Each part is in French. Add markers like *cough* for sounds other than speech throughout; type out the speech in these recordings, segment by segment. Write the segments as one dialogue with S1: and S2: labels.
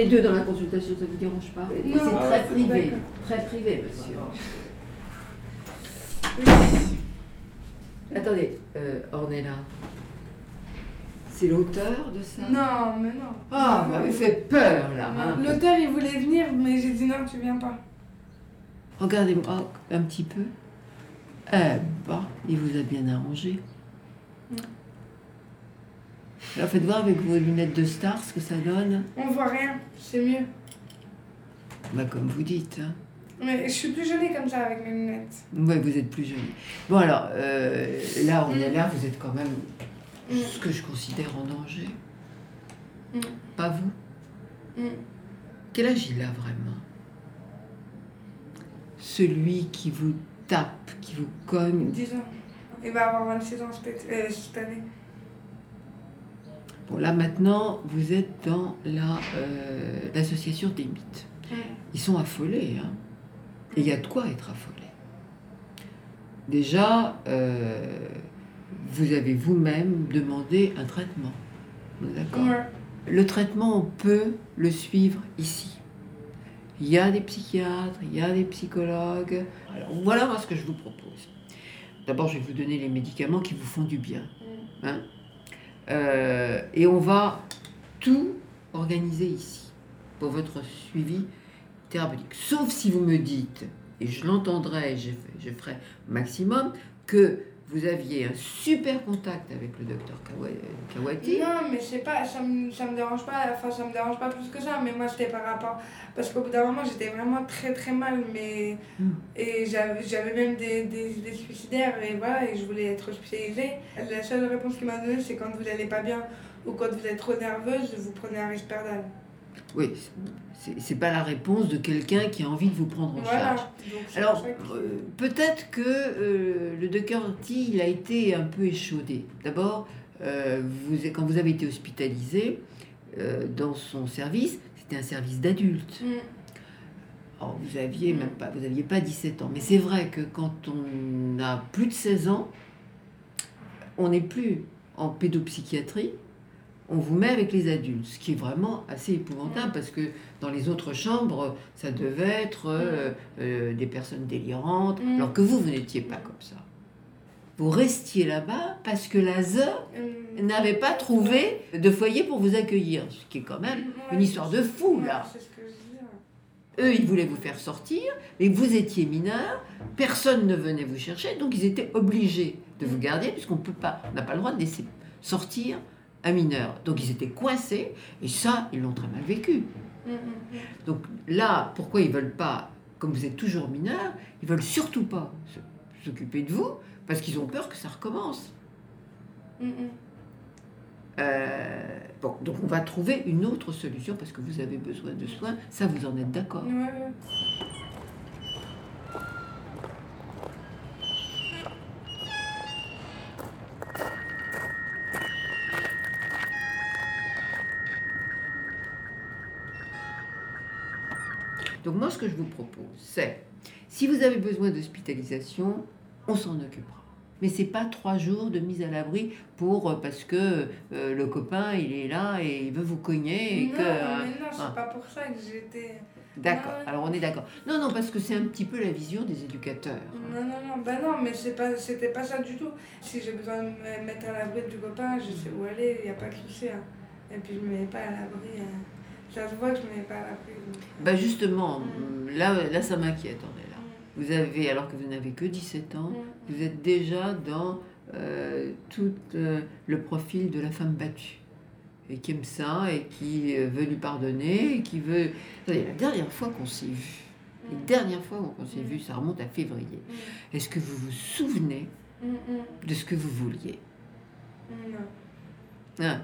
S1: est deux dans la consultation, ça vous dérange pas. C'est
S2: Ah,
S1: très privé, très privé, monsieur. Attendez, euh, Ornella, c'est l'auteur de ça?
S2: Non, mais non.
S1: Ah, vous m'avez fait peur là. hein.
S2: L'auteur, il voulait venir, mais j'ai dit non, tu viens pas.
S1: Regardez-moi un petit peu. Eh ben, il vous a bien arrangé. Alors faites voir avec vos lunettes de star ce que ça donne.
S2: On voit rien, c'est mieux.
S1: Bah, comme vous dites. Hein.
S2: Mais je suis plus jolie comme ça avec mes lunettes.
S1: Ouais, vous êtes plus jolie. Bon alors, euh, là, on est
S2: Mm.
S1: là, vous êtes quand même
S2: Mm.
S1: ce que je considère en danger.
S2: Mm.
S1: Pas vous. Quel âge il a vraiment? Celui qui vous tape, qui vous cogne?
S2: 10 ans. Il va avoir 26 ans cette euh, cette année.
S1: Bon, là maintenant, vous êtes dans la, euh, l'association des mythes. Ils sont affolés, hein. Et il y a de quoi être affolé. Déjà, euh, vous avez vous-même demandé un traitement. D'accord
S2: Ouais.
S1: Le traitement, on peut le suivre ici. Il y a des psychiatres, il y a des psychologues. Alors voilà moi ce que je vous propose. D'abord, je vais vous donner les médicaments qui vous font du bien. hein. Euh, et on va tout organiser ici pour votre suivi thérapeutique. Sauf si vous me dites, et je l'entendrai, je, je ferai maximum, que vous aviez un super contact avec le docteur Kawati.
S2: Non, mais c'est pas, ça me, ça me dérange pas, enfin ça me dérange pas plus que ça, mais moi c'était par rapport, parce qu'au bout d'un moment j'étais vraiment très très mal, mais,
S1: Mm.
S2: et j'avais même des, des idées suicidaires, et voilà, et je voulais être hospitalisée. La seule réponse qu'il m'a donnée, c'est quand vous allez pas bien, ou quand vous êtes trop nerveuse, vous prenez un risperdal.
S1: Oui, c'est pas la réponse de quelqu'un qui a envie de vous prendre en
S2: Voilà.
S1: charge.
S2: Donc,
S1: Alors, euh, peut-être que euh, le docteur T, il a été un peu échaudé. D'abord, euh, vous, quand vous avez été hospitalisé dans son service, c'était un service d'adultes.
S2: Mm.
S1: Alors, vous aviez même pas, vous aviez pas 17 ans. Mais c'est vrai que quand on a plus de 16 ans, on n'est plus en pédopsychiatrie, on vous met avec les adultes, ce qui est vraiment assez épouvantable parce que dans les autres chambres, ça devait être euh, euh, des personnes délirantes,
S2: Mm.
S1: alors que vous, vous n'étiez pas comme ça. Vous restiez là-bas parce que la ZE
S2: Mm.
S1: n'avait pas trouvé de foyer pour vous accueillir, ce qui est quand même
S2: Ouais,
S1: une histoire de fou, là.
S2: C'est ce que je dis. ouais.
S1: Eux, ils voulaient vous faire sortir, mais vous étiez mineur, personne ne venait vous chercher, donc ils étaient obligés de vous garder, puisqu'on peut pas, on n'a pas le droit de laisser sortir un mineur. Donc ils étaient coincés, et ça, ils l'ont très mal vécu.
S2: Mm, mm, mm.
S1: Donc là, pourquoi ils veulent pas, comme vous êtes toujours mineur, ils veulent surtout pas s'occuper de vous, parce qu'ils ont peur que ça recommence.
S2: Mm, mm.
S1: Euh, bon, donc on va trouver une autre solution, parce que vous avez besoin de soins, ça vous en êtes d'accord?
S2: Ouais,
S1: Donc moi, ce que je vous propose, c'est, si vous avez besoin d'hospitalisation, on s'en occupera. Mais c'est pas trois jours de mise à l'abri pour euh, parce que euh, le copain il est là et il veut vous cogner et
S2: non,
S1: que euh,
S2: mais non, c'est
S1: ah.
S2: pas pour ça que j'étais.
S1: d'accord. Alors on est d'accord. Non non parce que c'est un petit peu la vision des éducateurs.
S2: Non, non, non, bah non, mais c'est pas, c'était pas ça du tout. Si j'ai besoin de me mettre à l'abri du copain, je sais où aller, il n'y a pas de souci. hein. Et puis je me mets pas à l'abri. hein. Ça se voit que je mets pas l'abri. donc.
S1: Bah justement,
S2: Mm.
S1: là là ça m'inquiète on est là. Vous avez alors que vous n'avez que 17 ans,
S2: Mm.
S1: vous êtes déjà dans euh, tout euh, le profil de la femme battue. Et qui aime ça, et qui euh, veut lui pardonner, et qui veut... Attendez, la dernière fois qu'on s'est vu, les
S2: Mm.
S1: dernières fois qu'on s'est
S2: Mm.
S1: vu, ça remonte à février.
S2: Mm.
S1: Est-ce que vous vous souvenez
S2: Mm, mm,
S1: de ce que vous vouliez?
S2: Mm, non.
S1: Hein?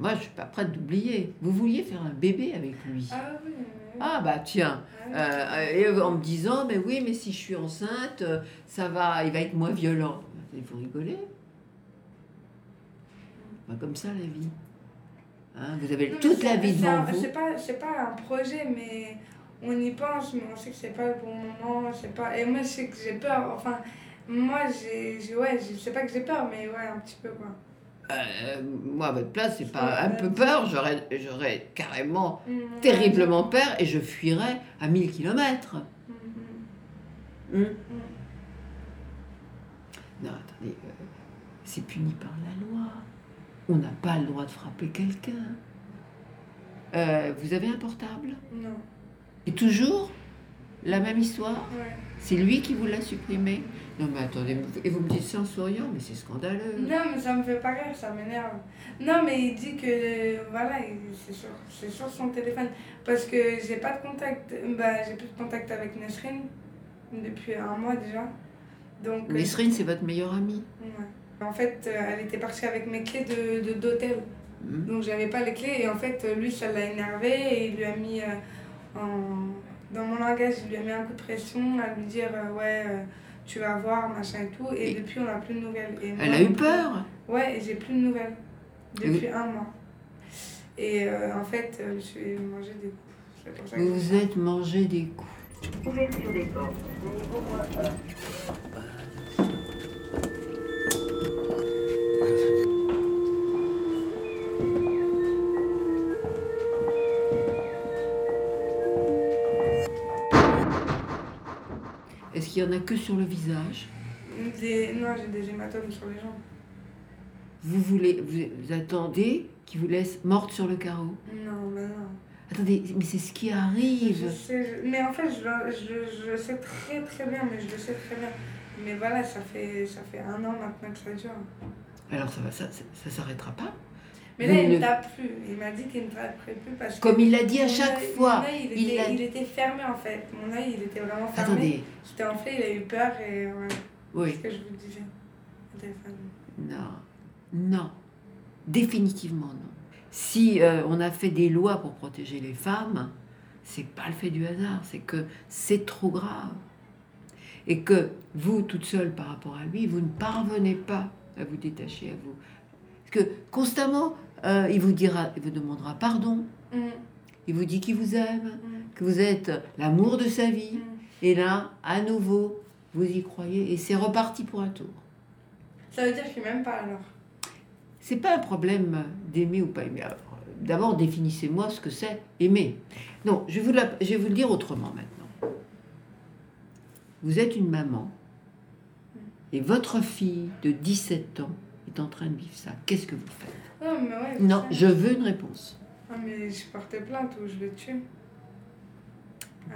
S1: Moi, je suis pas prête d'oublier. Vous vouliez faire un bébé avec lui.
S2: Ah oui, oui.
S1: Ah bah tiens,
S2: Ah,
S1: Euh, et en me disant, mais oui, mais si je suis enceinte, euh, ça va, il va être moins violent. Et vous rigolez Bah, Comme ça la vie. Hein, vous avez
S2: Non,
S1: toute la vie devant
S2: un-
S1: vous.
S2: C'est pas, c'est pas un projet, mais on y pense, mais on sait que c'est pas le bon moment. C'est pas... Et moi, je sais que j'ai peur. Enfin, moi, j'ai, j'ai- ouais, je sais pas que j'ai peur, mais ouais, un petit peu quoi.
S1: Euh, moi, à votre place, c'est pas un peu peur, j'aurais, j'aurais carrément
S2: Mm,
S1: terriblement peur et je fuirais à 1000 km.
S2: Mm, mm.
S1: Non, attendez, euh, c'est puni par la loi. On n'a pas le droit de frapper quelqu'un. Euh, vous avez un portable?
S2: Non,
S1: Et toujours? La même histoire
S2: ouais.
S1: C'est lui qui vous l'a supprimé Non mais attendez, et vous me dites ça en souriant, mais c'est scandaleux.
S2: Non, mais ça me fait pas rire, ça m'énerve. Non, mais il dit que voilà, il- c'est sur, c'est sur son téléphone. Parce que j'ai pas de contact, bah, j'ai plus de contact avec Nesrine depuis un mois déjà. Donc, euh,
S1: Nesrine, c'est votre meilleure amie.
S2: ouais. En fait, euh, elle était partie avec mes clés de, de- d'hôtel.
S1: Hmm.
S2: Donc j'avais pas les clés et en fait lui ça l'a énervé et il lui a mis euh, en... dans mon langage il lui a mis un coup de pression à lui dire euh, ouais euh, tu vas voir machin et tout et,
S1: Et-
S2: depuis on n'a plus de nouvelles. Et
S1: Elle
S2: moi,
S1: a eu peur?
S2: Ouais et j'ai plus de nouvelles depuis un mois. Et euh, en fait euh, je suis mangé des coups. C'est pour ça que
S1: Vous vous êtes mangé des coups.
S3: Ouverture des portes, niveau moins 1.
S1: Qu'il y en a que sur le visage
S2: Des- Non j'ai des hématomes sur les jambes.
S1: Vous voulez, vous, vous attendez qu'il vous laisse morte sur le carreau?
S2: Non mais non.
S1: Attendez, mais c'est ce qui
S2: Je
S1: arrive.
S2: sais, je- mais en fait, je, le- je, je le sais très très bien, mais je le sais très bien. Mais voilà, ça fait, ça fait un an maintenant que ça dure.
S1: Alors ça va, ça, ça, ça s'arrêtera pas.
S2: Mais là, il
S1: ne-
S2: tape plus. Il m'a dit qu'il ne taperait plus parce que.
S1: Comme il l'a dit à chaque fois.
S2: Mon œil, il,
S1: il
S2: était, il était fermé en fait. Mon œil, il était vraiment fermé.
S1: Attendez,
S2: J'étais enflé, il a eu peur et
S1: oui,
S2: C'est ce que je vous disais. au téléphone.
S1: non, non, définitivement non. Si euh, on a fait des lois pour protéger les femmes, c'est pas le fait du hasard, c'est que c'est trop grave. Et que vous, toute seule par rapport à lui, vous ne parvenez pas à vous détacher à vous. Parce que constamment, euh, il vous dira, il vous demandera pardon,
S2: Mm,
S1: il vous dit qu'il vous aime,
S2: mm,
S1: que vous êtes l'amour de sa vie.
S2: mm.
S1: Et là, à nouveau, vous y croyez et c'est reparti pour un tour.
S2: Ça veut dire qu'il m'aime pas alors.
S1: C'est pas un problème d'aimer ou pas aimer. D'abord, définissez-moi ce que c'est aimer. Non, je vais, vous la- je vais vous le dire autrement maintenant. Vous êtes une maman et votre fille de 17 ans est en train de vivre ça. Qu'est-ce que vous faites?
S2: Non, mais ouais.
S1: Non, je veux une réponse.
S2: Ah, mais je portais plainte ou je le tue.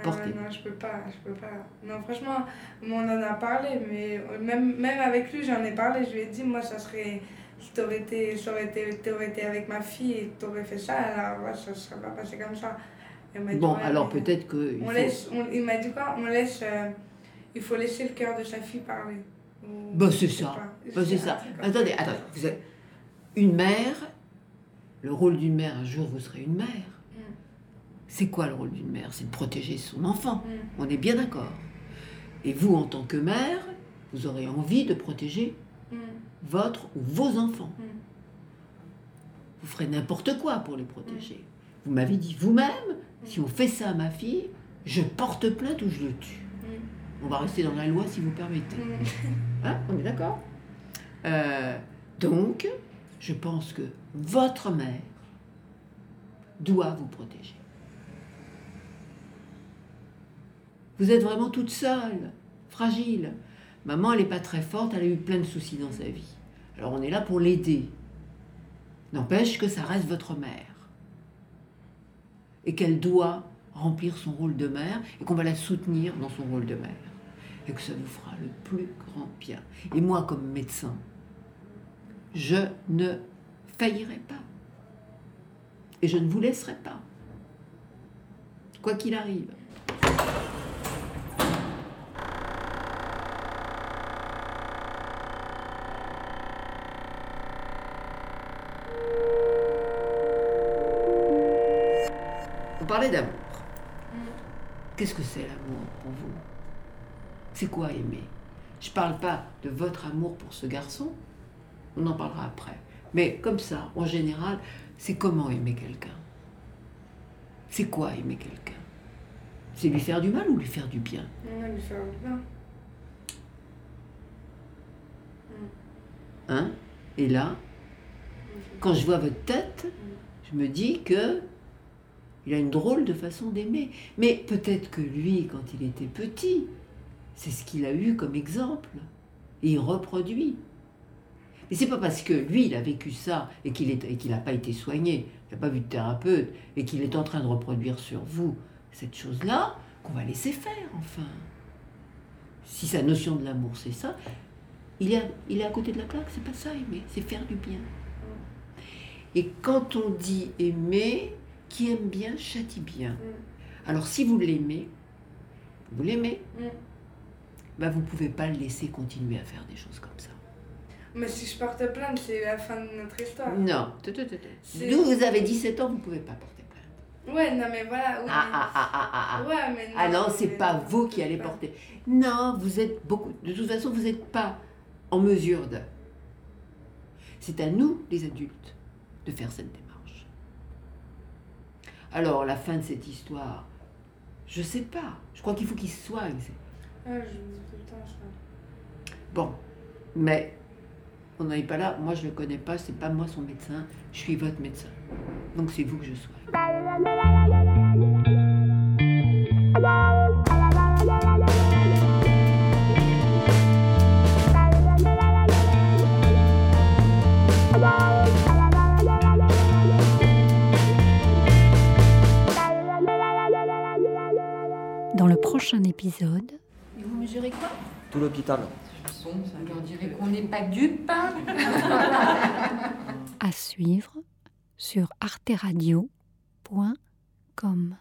S2: Ah non, je peux pas, je peux pas. Non, franchement, on en a parlé, mais même, même avec lui, j'en ai parlé. Je lui ai dit, moi, ça serait. Si t'aurais été, ça aurait été, t'aurais été avec ma fille et t'aurais fait ça, alors ouais, ça serait pas passé comme ça. Dit,
S1: Bon,
S2: ouais,
S1: alors peut-être que. il
S2: On
S1: faut-
S2: laisse, on- il m'a dit quoi? On laisse. euh, il faut laisser le cœur de sa fille parler.
S1: Bah, c'est ça. Bah, c'est ça.
S2: comme
S1: Attendez, attendez. Vous êtes une mère. Le rôle d'une mère, un jour, vous serez une mère.
S2: Mm.
S1: C'est quoi le rôle d'une mère? C'est de protéger son enfant.
S2: Mm.
S1: On est bien d'accord. Et vous, en tant que mère, vous aurez envie de protéger
S2: Mm.
S1: votre ou vos enfants. Vous ferez n'importe quoi pour les protéger. Vous m'avez dit vous-même, si on fait ça à ma fille, je porte plainte ou je le tue. On va rester dans la loi si vous permettez. *laughs* Hein on est d'accord? Euh, Donc, je pense que votre mère doit vous protéger. Vous êtes vraiment toute seule, fragile. Maman, elle n'est pas très forte, elle a eu plein de soucis dans sa vie. Alors on est là pour l'aider. N'empêche que ça reste votre mère. Et qu'elle doit remplir son rôle de mère et qu'on va la soutenir dans son rôle de mère. Et que ça vous fera le plus grand bien. Et moi, comme médecin, je ne faillirai pas. Et je ne vous laisserai pas. Quoi qu'il arrive. Vous parlez d'amour.
S2: Mm.
S1: Qu'est-ce que c'est l'amour pour vous? C'est quoi aimer Je parle pas de votre amour pour ce garçon, on en parlera après. Mais comme ça, en général, c'est comment aimer quelqu'un? C'est quoi aimer quelqu'un? C'est lui faire du mal ou lui faire du bien?
S2: Lui faire du bien.
S1: Hein? Et là, Quand je vois votre tête, je me dis que il a une drôle de façon d'aimer. Mais peut-être que lui, quand il était petit, c'est ce qu'il a eu comme exemple. Et il reproduit. Mais c'est pas parce que lui, il a vécu ça et qu'il qu'il n'a pas été soigné, il n'a pas vu de thérapeute, et qu'il est en train de reproduire sur vous cette chose-là, qu'on va laisser faire, enfin. Si sa notion de l'amour, c'est ça, il est, à, il est à côté de la plaque, c'est pas ça aimer, c'est faire du bien. Et quand on dit aimer, qui aime bien châtie bien. Alors si vous l'aimez, vous l'aimez,
S2: Mm.
S1: Bah, vous pouvez pas le laisser continuer à faire des choses comme ça.
S2: Mais si je porte plainte, c'est la fin de notre histoire.
S1: Non. Nous, vous avez 17 ans, vous pouvez pas porter plainte.
S2: Ouais, non, mais voilà. oui,
S1: Ah,
S2: mais-
S1: ah, ah, ah, ah, ah.
S2: Ouais, mais non.
S1: Ah non, c'est pas
S2: non,
S1: vous qui allez
S2: pas.
S1: porter. Non, vous êtes beaucoup. De toute façon, vous n'êtes pas en mesure de. C'est à nous, les adultes, de faire cette démarche. Alors, la fin de cette histoire, je sais pas. Je crois qu'il faut qu'il se soigne. c'est-
S2: Ah, je vous dis tout le temps.
S1: Bon, mais on n'en est pas là. Moi, je le connais pas. C'est pas moi son médecin. Je suis votre médecin. Donc, c'est vous que je soigne.
S4: Dans le prochain épisode,
S5: Et vous mesurez quoi?
S6: Tout l'hôpital.
S5: Vous leur direz qu'on n'est pas dupes.
S4: à suivre sur arteradio.com.